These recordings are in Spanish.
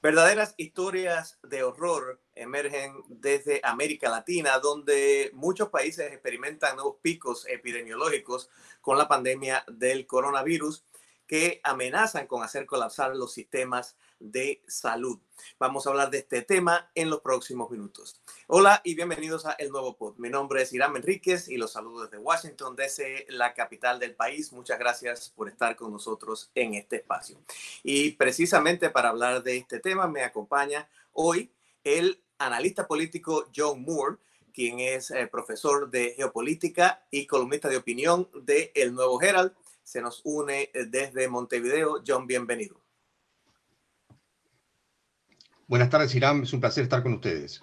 Verdaderas historias de horror emergen desde América Latina, donde muchos países experimentan nuevos picos epidemiológicos con la pandemia del coronavirus que amenazan con hacer colapsar los sistemas de salud. Vamos a hablar de este tema en los próximos minutos. Hola y bienvenidos a El Nuevo Pod. Mi nombre es Irán Enríquez y los saludo desde Washington, desde la capital del país. Muchas gracias por estar con nosotros en este espacio. Y precisamente para hablar de este tema me acompaña hoy el analista político John Moore, quien es eh, profesor de geopolítica y columnista de opinión de El Nuevo Herald se nos une eh, desde Montevideo. John, bienvenido. Buenas tardes, Irán. Es un placer estar con ustedes.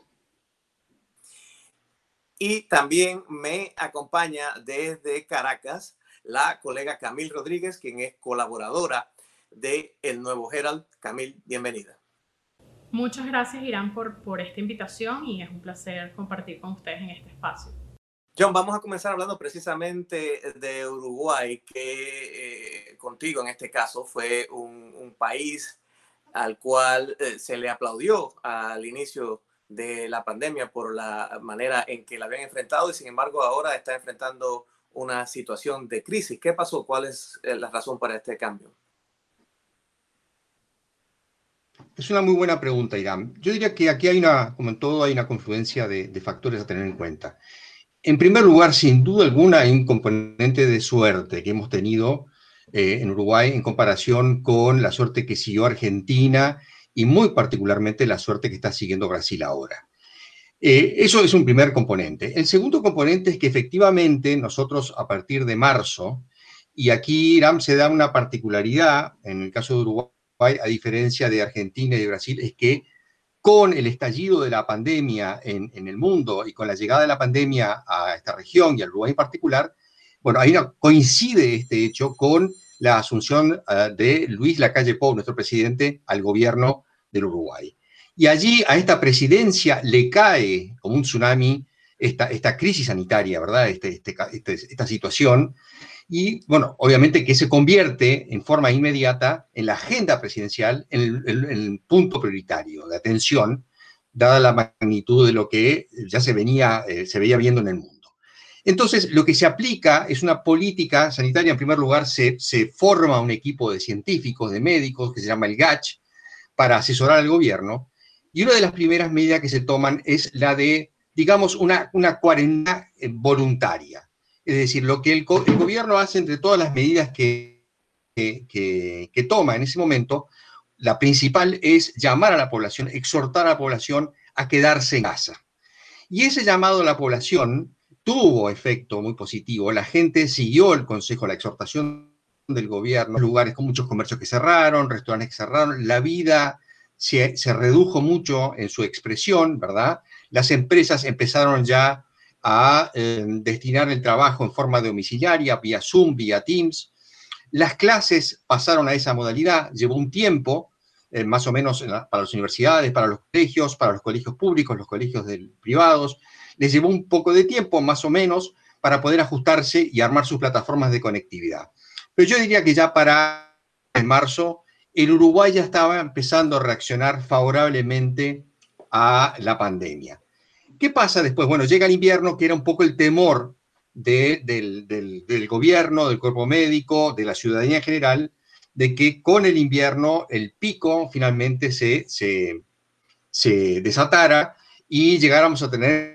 Y también me acompaña desde Caracas la colega Camil Rodríguez, quien es colaboradora de El Nuevo Herald. Camil, bienvenida. Muchas gracias, Irán, por, por esta invitación y es un placer compartir con ustedes en este espacio. John, vamos a comenzar hablando precisamente de Uruguay, que eh, contigo en este caso fue un, país al cual eh, se le aplaudió al inicio de la pandemia por la manera en que la habían enfrentado y sin embargo ahora está enfrentando una situación de crisis. ¿Qué pasó? ¿Cuál es eh, la razón para este cambio? Es una muy buena pregunta, Irán. Yo diría que aquí hay una, como en todo, hay una confluencia de, de factores a tener en cuenta. En primer lugar, sin duda alguna, hay un componente de suerte que hemos tenido eh, en Uruguay en comparación con la suerte que siguió Argentina y muy particularmente la suerte que está siguiendo Brasil ahora. Eh, eso es un primer componente. El segundo componente es que efectivamente nosotros a partir de marzo, y aquí Iram se da una particularidad, en el caso de Uruguay, a diferencia de Argentina y de Brasil, es que con el estallido de la pandemia en, el mundo y con la llegada de la pandemia a esta región y al Uruguay en particular, bueno, ahí coincide este hecho con la asunción eh, de Luis Lacalle Pou, nuestro presidente, al gobierno del Uruguay. Y allí a esta presidencia le cae como un tsunami esta, esta crisis sanitaria, ¿verdad? Este, este, este esta situación y, bueno, obviamente que se convierte en forma inmediata en la agenda presidencial, en el, punto prioritario de atención, dada la magnitud de lo que ya se, venía, eh, se veía viendo en el mundo. Entonces, lo que se aplica es una política sanitaria. En primer lugar, se, forma un equipo de científicos, de médicos, que se llama el GACH, para asesorar al gobierno. Y una de las primeras medidas que se toman es la de, digamos, una, una cuarentena eh, voluntaria. Es decir, lo que el, gobierno hace entre todas las medidas que, que, toma en ese momento, la principal es llamar a la población, exhortar a la población a quedarse en casa. Y ese llamado a la población tuvo efecto muy positivo. La gente siguió el consejo, la exhortación del gobierno, lugares con muchos comercios que cerraron, restaurantes que cerraron, la vida se, se redujo mucho en su expresión, ¿verdad? Las empresas empezaron ya a eh, destinar el trabajo en forma domiciliaria, vía Zoom, vía Teams. Las clases pasaron a esa modalidad, llevó un tiempo, eh, más o menos para las universidades, para los colegios, para los colegios públicos, los colegios privados, les llevó un poco de tiempo, más o menos, para poder ajustarse y armar sus plataformas de conectividad. Pero yo diría que ya para en marzo, el Uruguay ya estaba empezando a reaccionar favorablemente a la pandemia. ¿Qué pasa después? Bueno, llega el invierno, que era un poco el temor del, gobierno, del cuerpo médico, de la ciudadanía en general, de que con el invierno el pico finalmente se, se, desatara y llegáramos a tener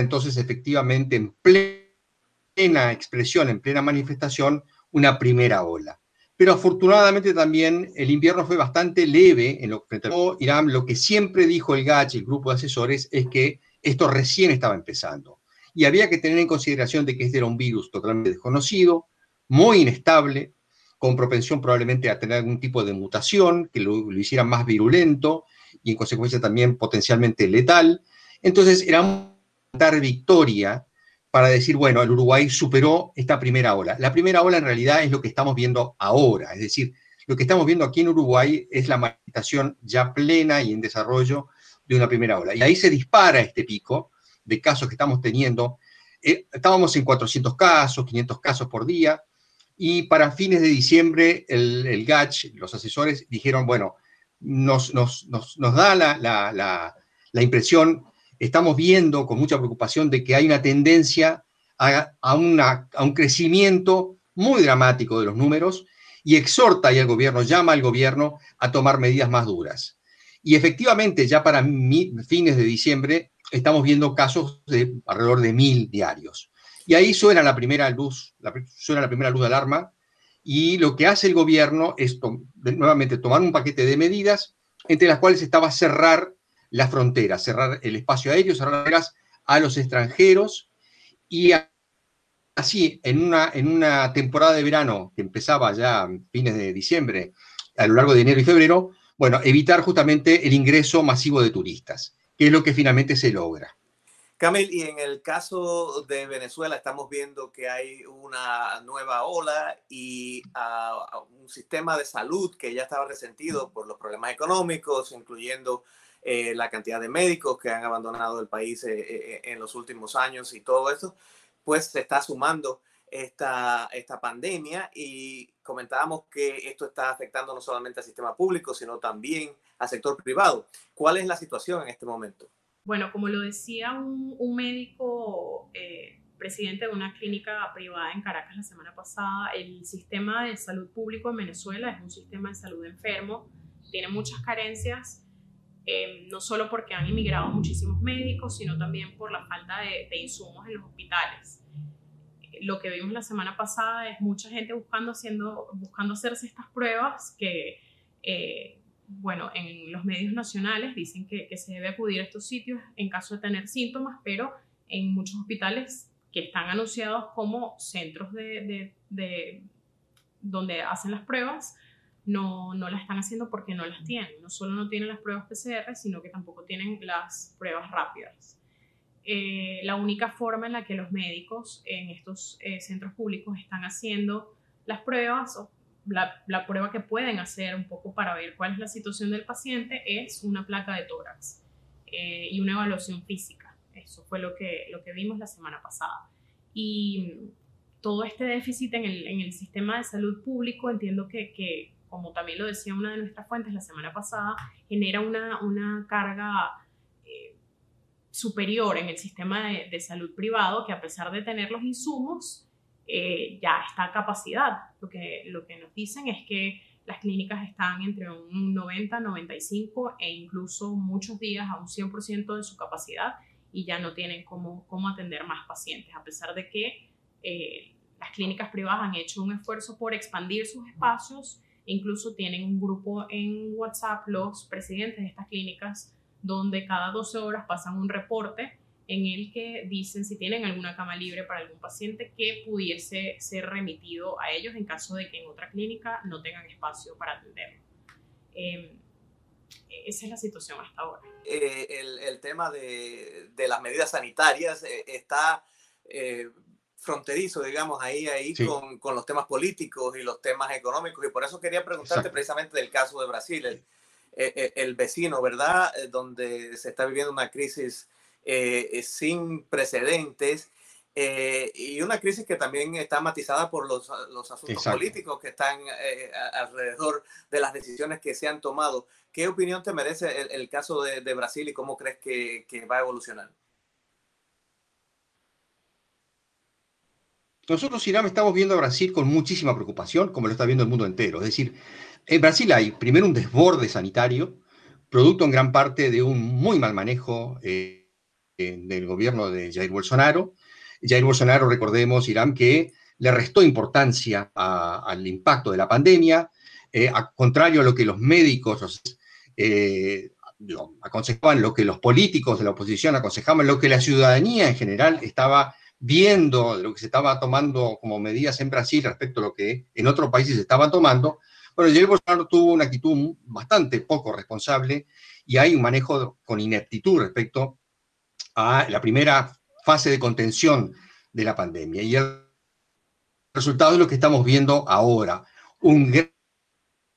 entonces efectivamente en plena expresión, en plena manifestación, una primera ola. Pero afortunadamente también el invierno fue bastante leve en lo que Irán. Lo que siempre dijo el GACH, el grupo de asesores, es que esto recién estaba empezando. Y había que tener en consideración de que este era un virus totalmente desconocido, muy inestable, con propensión probablemente a tener algún tipo de mutación que lo, hiciera más virulento y en consecuencia también potencialmente letal. Entonces era dar victoria para decir, bueno, el Uruguay superó esta primera ola. La primera ola en realidad es lo que estamos viendo ahora, es decir, lo que estamos viendo aquí en Uruguay es la manifestación ya plena y en desarrollo de una primera ola. Y ahí se dispara este pico de casos que estamos teniendo. Eh, estábamos en 400 casos, 500 casos por día, y para fines de diciembre el, el GACH, los asesores, dijeron, bueno, nos, nos, nos, nos da la, la, la, la, impresión, estamos viendo con mucha preocupación de que hay una tendencia a, a, una, a un crecimiento muy dramático de los números y exhorta y el gobierno, llama al gobierno a tomar medidas más duras. Y efectivamente, ya para mi, fines de diciembre, estamos viendo casos de alrededor de mil diarios. Y ahí suena la primera luz, la, suena la primera luz de alarma, y lo que hace el gobierno es nuevamente tomar un paquete de medidas, entre las cuales estaba cerrar la frontera, cerrar el espacio aéreo, cerrar las a los extranjeros, y así, en una, en una temporada de verano que empezaba ya a fines de diciembre, a lo largo de enero y febrero, bueno, evitar justamente el ingreso masivo de turistas, que es lo que finalmente se logra. Camil, y en el caso de Venezuela estamos viendo que hay una nueva ola y uh, un sistema de salud que ya estaba resentido por los problemas económicos, incluyendo eh, la cantidad de médicos que han abandonado el país eh, eh, en los últimos años y todo eso, pues se está sumando esta, esta pandemia y comentábamos que esto está afectando no solamente al sistema público, sino también al sector privado. ¿Cuál es la situación en este momento? Bueno, como lo decía un, médico presidente de una clínica privada en Caracas la semana pasada, el sistema de salud público en Venezuela es un sistema de salud enfermo, tiene muchas carencias, eh, no solo porque han inmigrado muchísimos médicos, sino también por la falta de, de insumos en los hospitales. Lo que vimos la semana pasada es mucha gente buscando, haciendo, buscando hacerse estas pruebas que eh, bueno, en los medios nacionales dicen que, que, se debe acudir a estos sitios en caso de tener síntomas, pero en muchos hospitales que están anunciados como centros de, de, de donde hacen las pruebas, no, no las están haciendo porque no las tienen. No solo no tienen las pruebas PCR, sino que tampoco tienen las pruebas rápidas. Eh, la única forma en la que los médicos en estos eh, centros públicos están haciendo las pruebas o la, prueba que pueden hacer un poco para ver cuál es la situación del paciente es una placa de tórax eh, y una evaluación física. Eso fue lo que, lo que vimos la semana pasada. Y todo este déficit en el, en el sistema de salud público, entiendo que, como también lo decía una de nuestras fuentes la semana pasada, genera una, una carga eh, superior en el sistema de, de salud privado que a pesar de tener los insumos, eh, ya está a capacidad. Lo que, lo que nos dicen es que las clínicas están entre un 90, 95 e incluso muchos días a un 100% de su capacidad y ya no tienen cómo, cómo atender más pacientes, a pesar de que eh, las clínicas privadas han hecho un esfuerzo por expandir sus espacios, incluso tienen un grupo en WhatsApp, los presidentes de estas clínicas, donde cada 12 horas pasan un reporte en el que dicen si tienen alguna cama libre para algún paciente que pudiese ser remitido a ellos en caso de que en otra clínica no tengan espacio para atenderlo. Eh, esa es la situación hasta ahora. Eh, el, tema de, de, las medidas sanitarias eh, está eh, fronterizo, digamos, ahí, ahí sí. con, con, los temas políticos y los temas económicos. Y por eso quería preguntarte Exacto. precisamente del caso de Brasil, el, el, el vecino, ¿verdad? Donde se está viviendo una crisis eh, sin precedentes eh, y una crisis que también está matizada por los, los asuntos Exacto. políticos que están eh, alrededor de las decisiones que se han tomado. ¿Qué opinión te merece el, el caso de, de, Brasil y cómo crees que, que va a evolucionar? Nosotros, Irán, estamos viendo a Brasil con muchísima preocupación, como lo está viendo el mundo entero. Es decir, en Brasil hay primero un desborde sanitario, producto en gran parte de un muy mal manejo eh, del gobierno de Jair Bolsonaro. Jair Bolsonaro, recordemos, Irán, que le restó importancia al impacto de la pandemia, eh, a contrario a lo que los médicos eh, aconsejaban, lo que los políticos de la oposición aconsejaban, lo que la ciudadanía en general estaba viendo, lo que se estaba tomando como medidas en Brasil respecto a lo que en otros países se estaban tomando. Bueno, Jair Bolsonaro tuvo una actitud bastante poco responsable y hay un manejo con ineptitud respecto a la primera fase de contención de la pandemia. Y el resultado es lo que estamos viendo ahora, un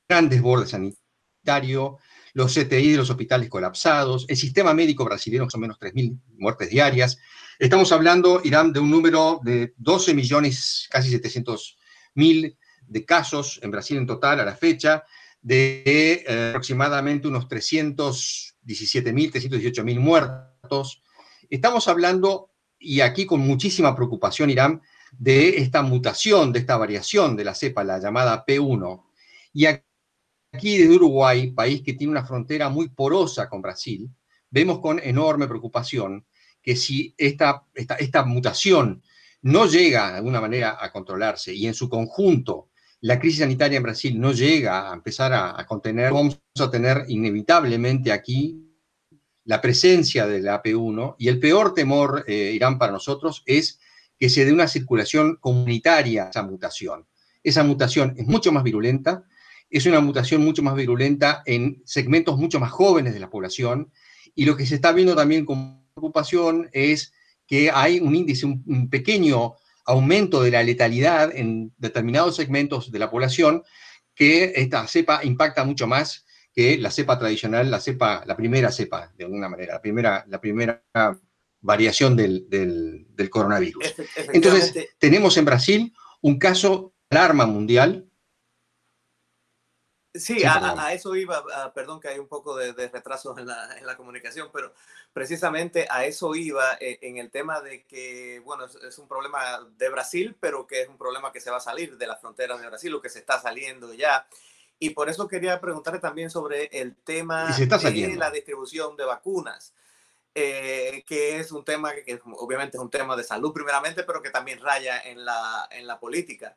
gran desborde sanitario, los CTI de los hospitales colapsados, el sistema médico brasileño son menos 3.000 muertes diarias. Estamos hablando, Irán, de un número de 12 millones, casi 700 mil de casos en Brasil en total a la fecha, de eh, aproximadamente unos 317.000, 318.000 muertos. Estamos hablando, y aquí con muchísima preocupación, Irán, de esta mutación, de esta variación de la cepa, la llamada P1. Y aquí desde Uruguay, país que tiene una frontera muy porosa con Brasil, vemos con enorme preocupación que si esta, esta, mutación no llega de alguna manera a controlarse y en su conjunto la crisis sanitaria en Brasil no llega a empezar a, contener, vamos a tener inevitablemente aquí la presencia de la AP1 y el peor temor, eh, Irán, para nosotros es que se dé una circulación comunitaria a esa mutación. Esa mutación es mucho más virulenta, es una mutación mucho más virulenta en segmentos mucho más jóvenes de la población y lo que se está viendo también con preocupación es que hay un índice, un, pequeño aumento de la letalidad en determinados segmentos de la población, que esta cepa impacta mucho más que la cepa tradicional, la cepa, la primera cepa, de alguna manera, la primera, la primera variación del, del coronavirus. Entonces, tenemos en Brasil un caso de alarma mundial Sí, a, eso iba, perdón que hay un poco de, retraso en la, en la, comunicación, pero precisamente a eso iba eh, en el tema de que, bueno, es, un problema de Brasil, pero que es un problema que se va a salir de las fronteras de Brasil o que se está saliendo ya. Y por eso quería preguntarle también sobre el tema de la distribución de vacunas. Eh, que es un tema que, obviamente es un tema de salud primeramente, pero que también raya en la, en la política.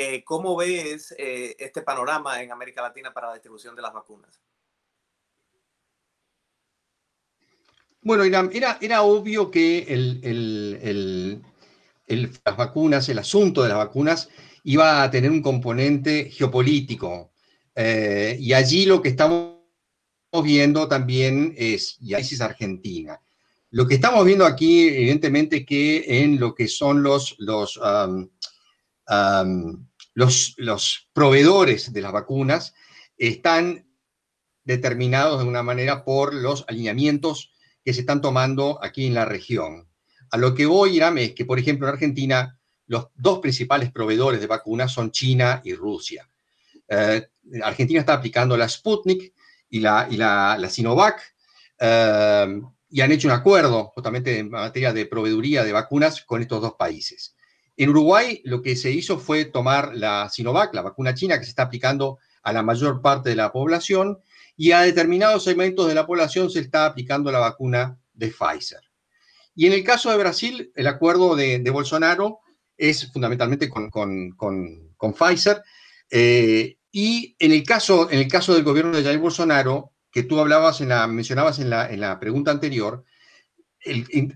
Eh, ¿Cómo ves eh, este panorama en América Latina para la distribución de las vacunas? Bueno, era, era obvio que las vacunas, el asunto de las vacunas, iba a tener un componente geopolítico. Eh, y allí lo que estamos viendo también es, y ahí es Argentina. Lo que estamos viendo aquí, evidentemente, que en lo que son los, los los, proveedores de las vacunas están determinados de una manera por los alineamientos que se están tomando aquí en la región. A lo que voy, Irán, es que, por ejemplo, en Argentina, los dos principales proveedores de vacunas son China y Rusia. Eh, Argentina está aplicando la Sputnik y la, Sinovac eh, y han hecho un acuerdo justamente en materia de proveeduría de vacunas con estos dos países. En Uruguay lo que se hizo fue tomar la Sinovac, la vacuna china que se está aplicando a la mayor parte de la población, y a determinados segmentos de la población se está aplicando la vacuna de Pfizer. Y en el caso de Brasil, el acuerdo de, Bolsonaro es fundamentalmente con, Pfizer. Eh, y en el, caso, en el caso del gobierno de Jair Bolsonaro, que tú hablabas en la, mencionabas en la, en la pregunta anterior,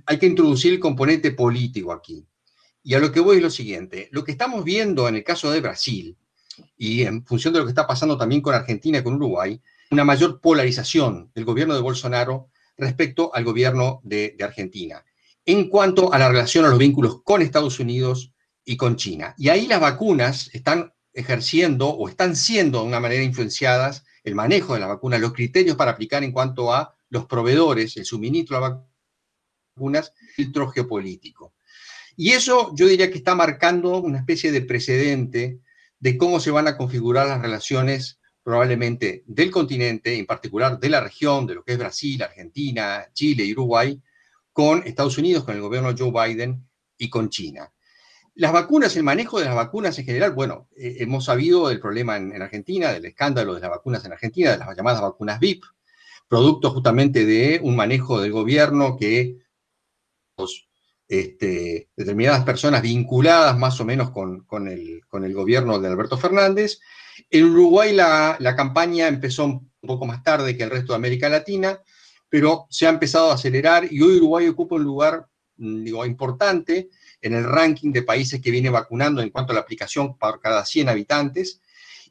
hay que introducir el componente político aquí. Y a lo que voy es lo siguiente, lo que estamos viendo en el caso de Brasil, y en función de lo que está pasando también con Argentina y con Uruguay, una mayor polarización del gobierno de Bolsonaro respecto al gobierno de, Argentina, en cuanto a la relación a los vínculos con Estados Unidos y con China. Y ahí las vacunas están ejerciendo o están siendo de una manera influenciadas el manejo de las vacunas, los criterios para aplicar en cuanto a los proveedores, el suministro de vacunas, filtro geopolítico. Y eso yo diría que está marcando una especie de precedente de cómo se van a configurar las relaciones probablemente del continente, en particular de la región, de lo que es Brasil, Argentina, Chile y Uruguay, con Estados Unidos, con el gobierno Joe Biden y con China. Las vacunas, el manejo de las vacunas en general, bueno, eh, hemos sabido del problema en, Argentina, del escándalo de las vacunas en Argentina, de las llamadas vacunas VIP, producto justamente de un manejo del gobierno que este, determinadas personas vinculadas más o menos con, el, gobierno de Alberto Fernández. En Uruguay la, campaña empezó un poco más tarde que el resto de América Latina, pero se ha empezado a acelerar y hoy Uruguay ocupa un lugar mm, importante en el ranking de países que viene vacunando en cuanto a la aplicación por cada 100 habitantes.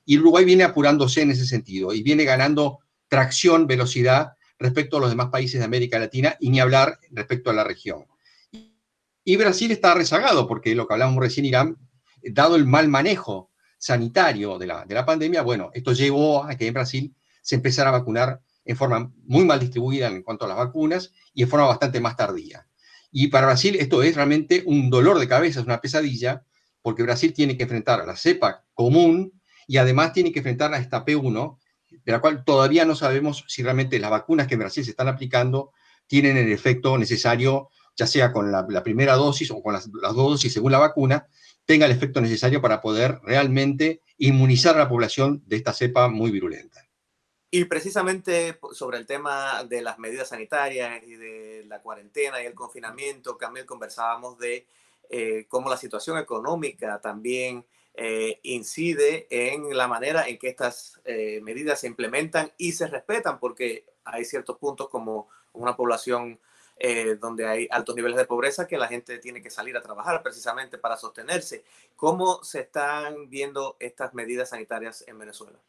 Y Uruguay viene apurándose en ese sentido y viene ganando tracción, velocidad respecto a los demás países de América Latina y ni hablar respecto a la región. Y Brasil está rezagado, porque lo que hablamos recién, Irán, dado el mal manejo sanitario de la, de la pandemia, bueno, esto llevó a que en Brasil se empezara a vacunar en forma muy mal distribuida en cuanto a las vacunas y en forma bastante más tardía. Y para Brasil esto es realmente un dolor de cabeza, es una pesadilla, porque Brasil tiene que enfrentar a la cepa común y además tiene que enfrentar a esta P1, de la cual todavía no sabemos si realmente las vacunas que en Brasil se están aplicando tienen el efecto necesario, ya sea con la, primera dosis o con las, dos dosis según la vacuna, tenga el efecto necesario para poder realmente inmunizar a la población de esta cepa muy virulenta. Y precisamente sobre el tema de las medidas sanitarias y de la cuarentena y el confinamiento, Camil, conversábamos de eh, cómo la situación económica también eh, incide en la manera en que estas eh, medidas se implementan y se respetan, porque hay ciertos puntos como una población donde hay altos niveles de pobreza que la gente tiene que salir a trabajar precisamente para sostenerse. ¿Cómo se están viendo estas medidas sanitarias en Venezuela?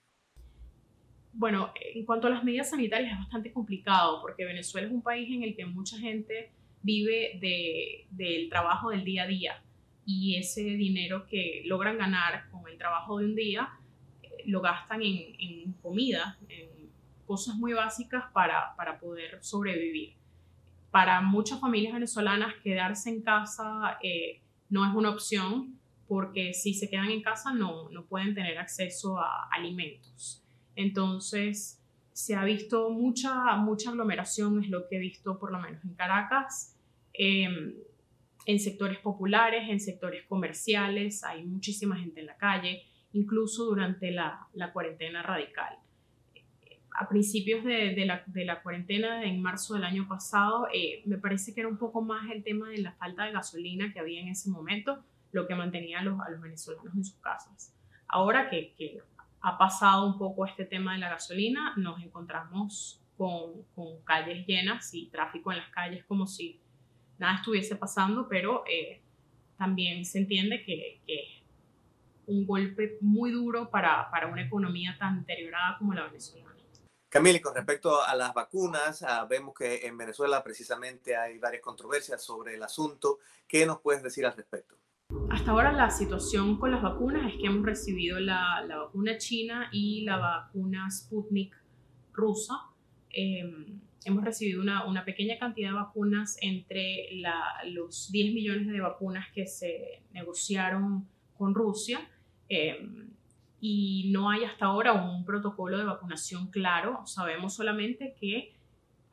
Bueno, en cuanto a las medidas sanitarias es bastante complicado porque Venezuela es un país en el que mucha gente vive del trabajo del día a día y ese dinero que logran ganar con el trabajo de un día eh, lo gastan en, comida, en cosas muy básicas para, poder sobrevivir. Para muchas familias venezolanas quedarse en casa eh, no es una opción porque si se quedan en casa no, no pueden tener acceso a alimentos. Entonces, se ha visto mucha, mucha aglomeración, es lo que he visto por lo menos en Caracas, em, en sectores populares, en sectores comerciales, hay muchísima gente en la calle, incluso durante la, cuarentena radical. A principios de, la, cuarentena, en marzo del año pasado, eh, me parece que era un poco más el tema de la falta de gasolina que había en ese momento, lo que mantenía a los, venezolanos en sus casas. Ahora que, que ha pasado un poco este tema de la gasolina, nos encontramos con, calles llenas y tráfico en las calles como si nada estuviese pasando, pero eh, también se entiende que, es un golpe muy duro para, para, una economía tan deteriorada como la venezolana. Camille, con respecto a las vacunas, ah, vemos que en Venezuela precisamente hay varias controversias sobre el asunto. ¿Qué nos puedes decir al respecto? Hasta ahora la situación con las vacunas es que hemos recibido la, vacuna china y la vacuna Sputnik rusa. Em, hemos recibido una, pequeña cantidad de vacunas entre los 10 millones de vacunas que se negociaron con Rusia. Em, y no hay hasta ahora un protocolo de vacunación claro. Sabemos solamente que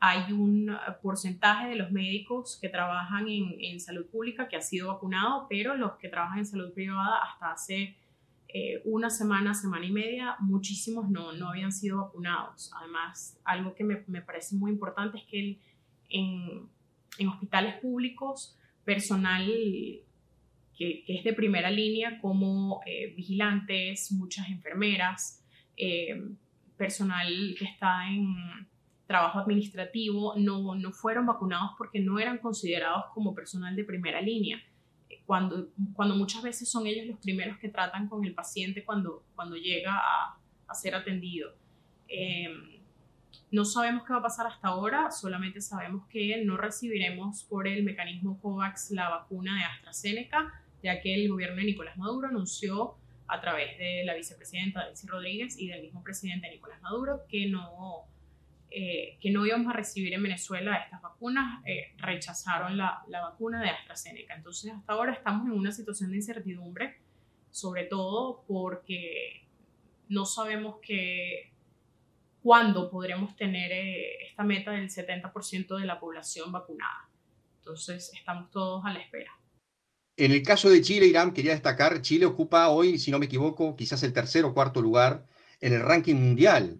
hay un porcentaje de los médicos que trabajan en, salud pública que ha sido vacunado, pero los que trabajan en salud privada hasta hace eh, una semana, semana y media, muchísimos no, no habían sido vacunados. Además, algo que me, parece muy importante es que en, hospitales públicos, personal que, es de primera línea, como eh, vigilantes, muchas enfermeras, eh, personal que está en trabajo administrativo no, no fueron vacunados porque no eran considerados como personal de primera línea. Cuando, cuando muchas veces son ellos los primeros que tratan con el paciente cuando, cuando llega a, a ser atendido. Em, no sabemos qué va a pasar hasta ahora, solamente sabemos que no recibiremos por el mecanismo COVAX la vacuna de AstraZeneca, ya que el gobierno de Nicolás Maduro anunció a través de la vicepresidenta Delcy Rodríguez y del mismo presidente Nicolás Maduro que no eh, que no íbamos a recibir en Venezuela estas vacunas, eh, rechazaron la, la, vacuna de AstraZeneca. Entonces, hasta ahora estamos en una situación de incertidumbre, sobre todo porque no sabemos que, cuándo podremos tener eh, esta meta del 70% de la población vacunada. Entonces, estamos todos a la espera. En el caso de Chile, Irán, quería destacar, Chile ocupa hoy, si no me equivoco, quizás el tercer o cuarto lugar en el ranking mundial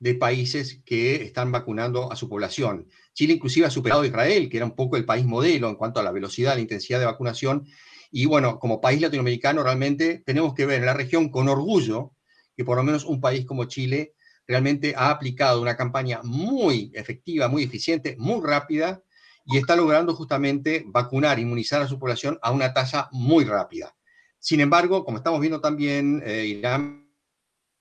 de países que están vacunando a su población. Chile inclusive ha superado a Israel, que era un poco el país modelo en cuanto a la velocidad, la intensidad de vacunación. Y bueno, como país latinoamericano realmente tenemos que ver en la región con orgullo que por lo menos un país como Chile realmente ha aplicado una campaña muy efectiva, muy eficiente, muy rápida y está logrando justamente vacunar, inmunizar a su población a una tasa muy rápida. Sin embargo, como estamos viendo también, eh, Irán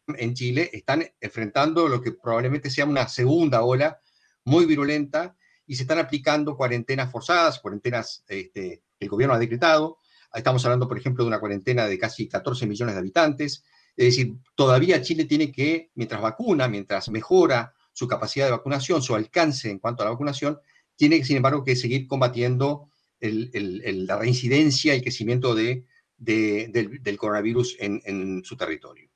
en Chile están enfrentando lo que probablemente sea una segunda ola muy virulenta y se están aplicando cuarentenas forzadas, cuarentenas este, que el gobierno ha decretado. Estamos hablando, por ejemplo, de una cuarentena de casi 14 millones de habitantes. Es decir, todavía Chile tiene que, mientras vacuna, mientras mejora su capacidad de vacunación, su alcance en cuanto a la vacunación, tiene, sin embargo, que seguir combatiendo la reincidencia y el crecimiento de, del, coronavirus en su territorio.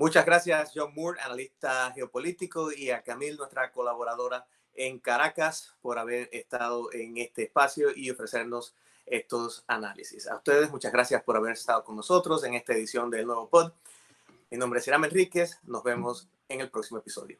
Muchas gracias, John Moore, analista geopolítico, y a Camille, nuestra colaboradora en Caracas, por haber estado en este espacio y ofrecernos estos análisis. A ustedes, muchas gracias por haber estado con nosotros en esta edición del nuevo pod. Mi nombre es Irán Enríquez. Nos vemos en el próximo episodio.